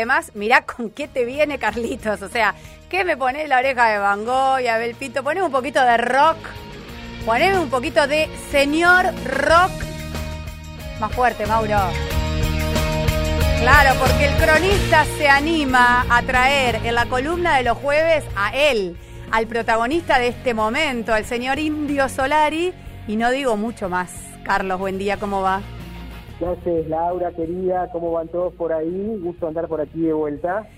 Además, mirá con qué te viene Carlitos. O sea, ¿qué me pones la oreja de Van Gogh y Abel Pinto? Poneme un poquito de rock. Poneme un poquito de señor rock. Más fuerte, Mauro. Claro, porque el cronista se anima a traer en la columna de los jueves a él, al protagonista de este momento, al señor Indio Solari. Y no digo mucho más. Carlos, buen día, ¿cómo va? ¿Qué haces, Laura, querida? ¿Cómo van todos por ahí? Gusto andar por aquí de vuelta.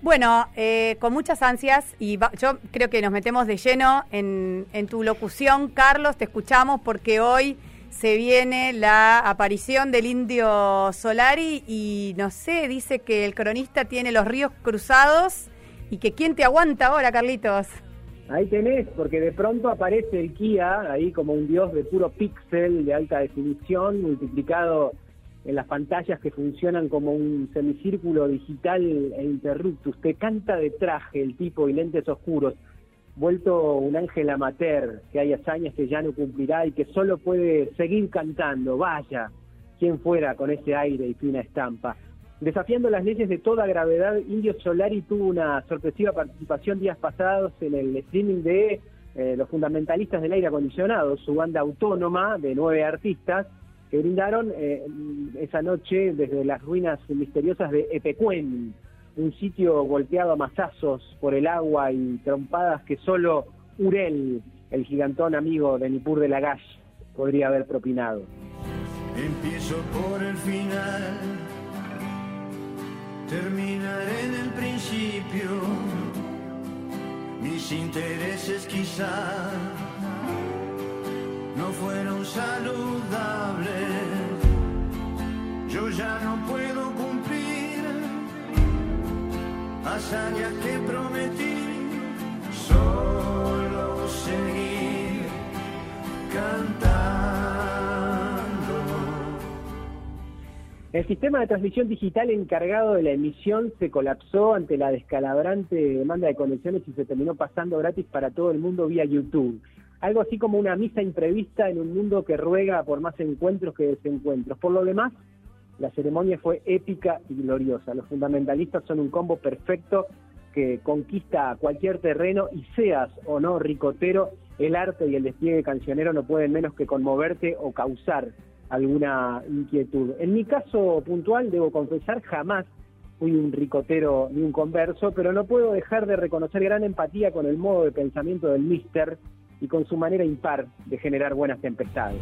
Bueno, eh, con muchas ansias y yo creo que nos metemos de lleno en, en, tu locución, Carlos, te escuchamos porque hoy se viene la aparición del indio Solari y no sé, dice que el cronista tiene los ríos cruzados y que quién te aguanta ahora, Carlitos. Ahí tenés, porque de pronto aparece el Kia ahí como un dios de puro píxel de alta definición multiplicado en las pantallas que funcionan como un semicírculo digital e interruptus. Te canta de traje el tipo y lentes oscuros, vuelto un ángel amateur que hay hazañas que ya no cumplirá y que solo puede seguir cantando. Vaya, quien fuera con ese aire y fina estampa. Desafiando las leyes de toda gravedad, Indio Solari tuvo una sorpresiva participación días pasados en el streaming de eh, los fundamentalistas del aire acondicionado, su banda autónoma de nueve artistas, que brindaron eh, esa noche desde las ruinas misteriosas de Epecuén, un sitio golpeado a mazazos por el agua y trompadas que solo Urel, el gigantón amigo de Nipur de Lagash, podría haber propinado. Empiezo por el final, terminaré en el principio, mis intereses quizá no fueron saludables. Yo ya no puedo cumplir hazañas que prometí, solo seguir cantando. El sistema de transmisión digital encargado de la emisión se colapsó ante la descalabrante demanda de conexiones y se terminó pasando gratis para todo el mundo vía YouTube algo así como una misa imprevista en un mundo que ruega por más encuentros que desencuentros. Por lo demás, la ceremonia fue épica y gloriosa. Los fundamentalistas son un combo perfecto que conquista cualquier terreno y seas o no ricotero, el arte y el despliegue cancionero no pueden menos que conmoverte o causar alguna inquietud. En mi caso puntual, debo confesar, jamás fui un ricotero ni un converso, pero no puedo dejar de reconocer gran empatía con el modo de pensamiento del mister y con su manera impar de generar buenas tempestades.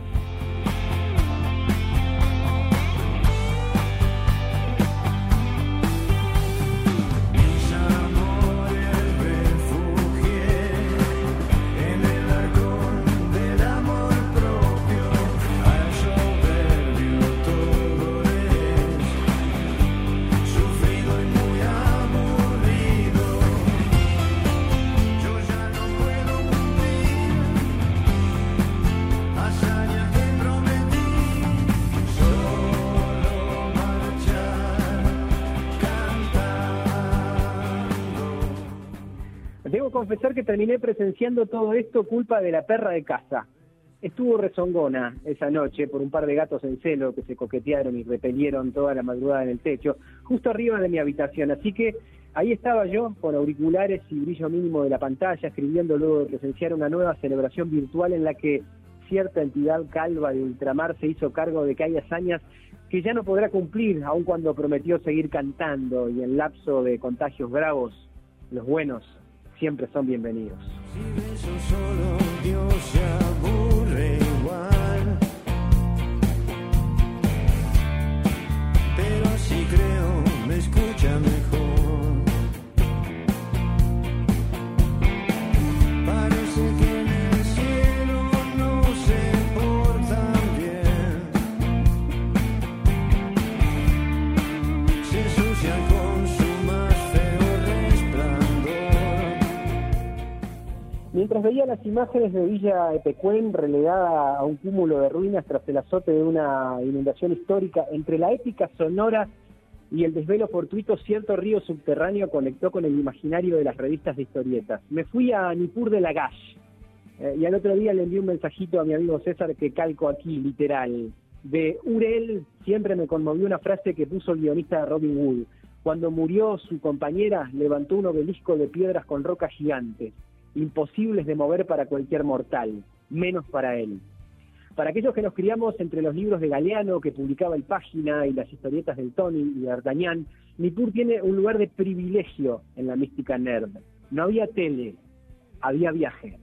Debo confesar que terminé presenciando todo esto culpa de la perra de casa. Estuvo rezongona esa noche por un par de gatos en celo que se coquetearon y repelieron toda la madrugada en el techo, justo arriba de mi habitación. Así que ahí estaba yo, con auriculares y brillo mínimo de la pantalla, escribiendo luego de presenciar una nueva celebración virtual en la que cierta entidad calva de ultramar se hizo cargo de que hay hazañas que ya no podrá cumplir, aun cuando prometió seguir cantando y en lapso de contagios bravos, los buenos siempre son bienvenidos. Mientras veía las imágenes de Villa Epecuén relegada a un cúmulo de ruinas tras el azote de una inundación histórica, entre la épica sonora y el desvelo fortuito, cierto río subterráneo conectó con el imaginario de las revistas de historietas. Me fui a Nippur de Lagash eh, y al otro día le envié un mensajito a mi amigo César que calco aquí, literal. De Urel siempre me conmovió una frase que puso el guionista Robin Wood. Cuando murió su compañera, levantó un obelisco de piedras con rocas gigantes, imposibles de mover para cualquier mortal, menos para él. Para aquellos que nos criamos entre los libros de Galeano que publicaba el Página y las historietas del Tony y de D'Artagnan, Nippur tiene un lugar de privilegio en la mística nerd. No había tele, había viaje.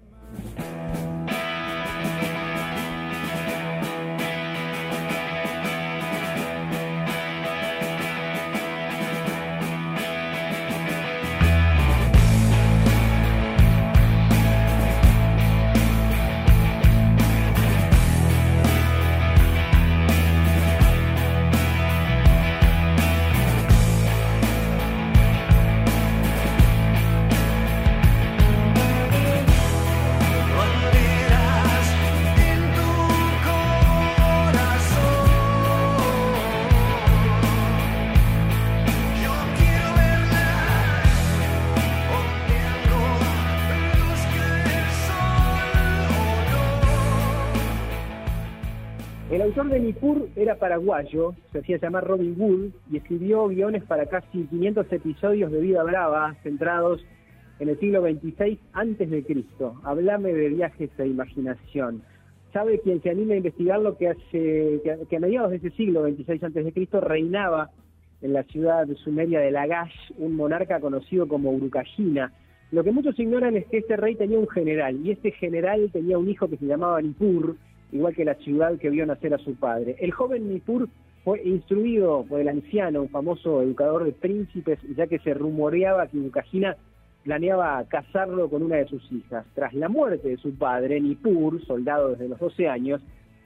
Autor de Nippur era paraguayo, se hacía llamar Robin Wood y escribió guiones para casi 500 episodios de Vida Brava centrados en el siglo XXVI antes de Cristo. Hablame de viajes e imaginación. Sabe quien se anime a investigar lo que hace que, a mediados de ese siglo XXVI antes de Cristo reinaba en la ciudad sumeria de Lagash un monarca conocido como Urukagina. Lo que muchos ignoran es que este rey tenía un general y este general tenía un hijo que se llamaba Nippur, igual que la ciudad que vio nacer a su padre. El joven Nippur fue instruido por el anciano, un famoso educador de príncipes, ya que se rumoreaba que Urukagina planeaba casarlo con una de sus hijas. Tras la muerte de su padre, Nippur, soldado desde los 12 años,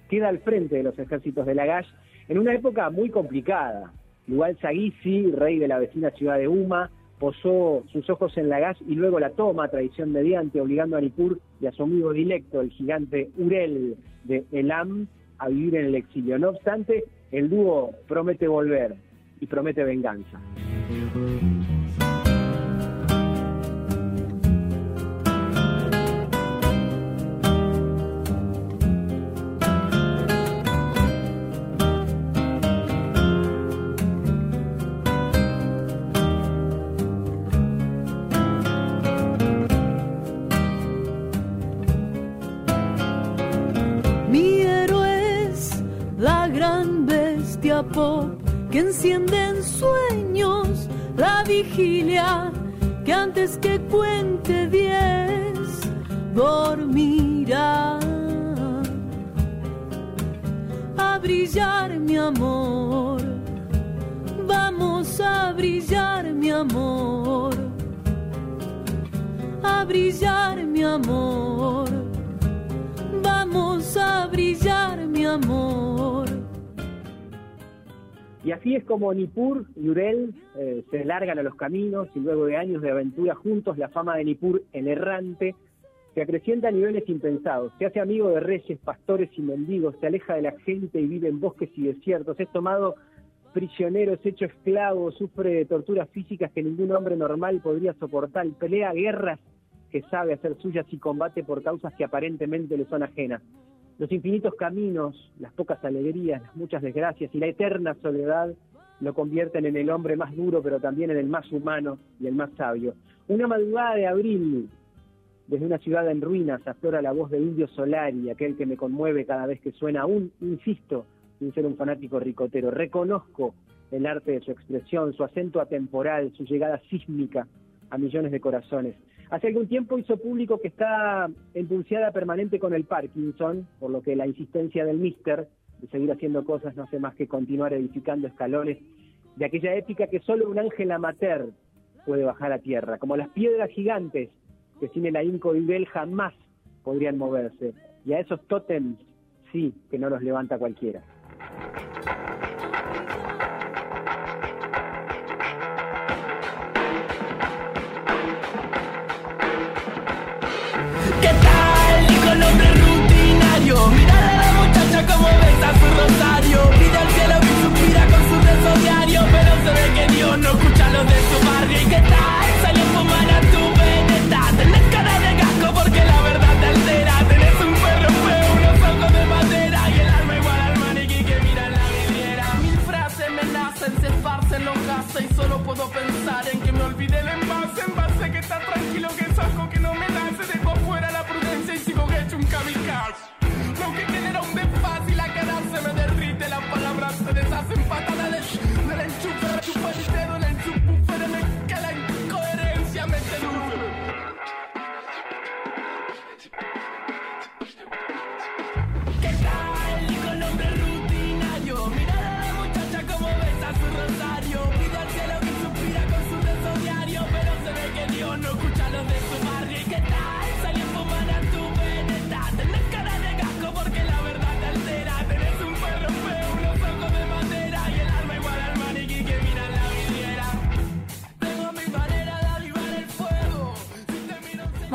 queda al frente de los ejércitos de Lagash en una época muy complicada. Igual Sagisi, rey de la vecina ciudad de Uma, posó sus ojos en Lagash y luego la toma, traición mediante, obligando a Nippur y a su amigo directo, el gigante Urel de Elam, a vivir en el exilio. No obstante, el dúo promete volver y promete venganza. Pop que enciende en sueños la vigilia que antes que cuente diez dormirá. A brillar mi amor, vamos a brillar mi amor, a brillar mi amor. Y así es como Nippur y Urel eh, se largan a los caminos y luego de años de aventura juntos, la fama de Nippur, el errante, se acrecienta a niveles impensados. Se hace amigo de reyes, pastores y mendigos, se aleja de la gente y vive en bosques y desiertos. Es tomado prisionero, es hecho esclavo, sufre torturas físicas que ningún hombre normal podría soportar, pelea guerras que sabe hacer suyas y combate por causas que aparentemente le son ajenas. Los infinitos caminos, las pocas alegrías, las muchas desgracias y la eterna soledad lo convierten en el hombre más duro, pero también en el más humano y el más sabio. Una madrugada de abril, desde una ciudad en ruinas, aflora la voz de Indio Solari, aquel que me conmueve cada vez que suena, aún insisto, sin ser un fanático ricotero. Reconozco el arte de su expresión, su acento atemporal, su llegada sísmica a millones de corazones. Hace algún tiempo hizo público que está en pulseada permanente con el Parkinson, por lo que la insistencia del Mister de seguir haciendo cosas no hace más que continuar edificando escalones de aquella épica que solo un ángel amateur puede bajar a tierra, como las piedras gigantes que sin el ahínco de Ibel jamás podrían moverse. Y a esos tótems sí que no los levanta cualquiera. ¿Qué tal? Dijo el hombre rutinario. Mirar a la muchacha como besa su rosario. Pide al cielo y suspira con su beso diario. Pero se ve que Dios no escucha los de su barrio. ¿Y qué tal? Salió a fumar a tu veneta.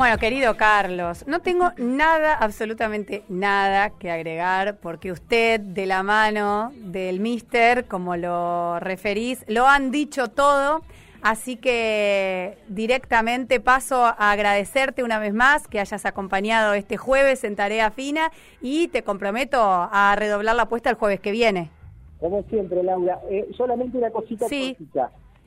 Bueno, querido Carlos, no tengo nada, absolutamente nada que agregar, porque usted, de la mano del mister, como lo referís, lo han dicho todo. Así que directamente paso a agradecerte una vez más que hayas acompañado este jueves en Tarea Fina y te comprometo a redoblar la apuesta el jueves que viene. Como siempre, Laura. Eh, solamente una cosita Sí.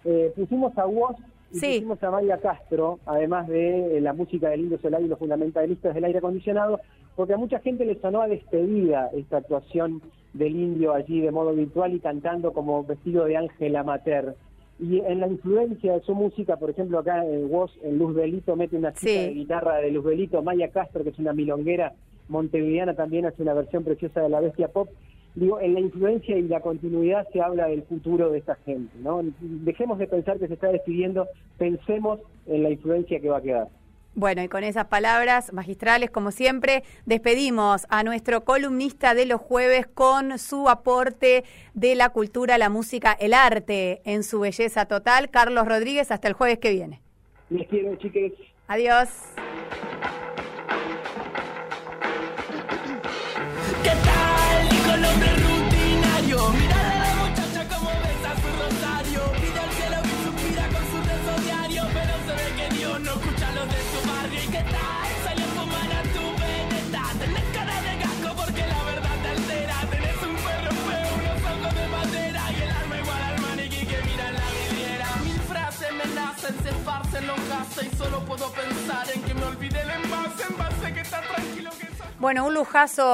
Eh, pusimos a Woz y Sí. pusimos a María Castro, además de eh, la música del Indio Solari y los fundamentalistas del aire acondicionado, porque a mucha gente le sonó a despedida esta actuación del Indio allí de modo virtual y cantando como vestido de Ángela Mater. Y en la influencia de su música, por ejemplo, acá en Woz, en Luz Belito, mete una cita Sí. de guitarra de Luz Belito, Maya Castro, que es una milonguera montevideana, también hace una versión preciosa de la bestia pop. Digo, en la influencia y la continuidad se habla del futuro de esta gente, ¿no? Dejemos de pensar que se está despidiendo, pensemos en la influencia que va a quedar. Bueno, y con esas palabras magistrales, como siempre, despedimos a nuestro columnista de los jueves con su aporte de la cultura, la música, el arte en su belleza total. Carlos Rodríguez, hasta el jueves que viene. Les quiero, chiques. Adiós. Se gases. Y solo puedo pensar en que me olvidé el envase. Envase que está tranquilo que... Bueno, un lujazo.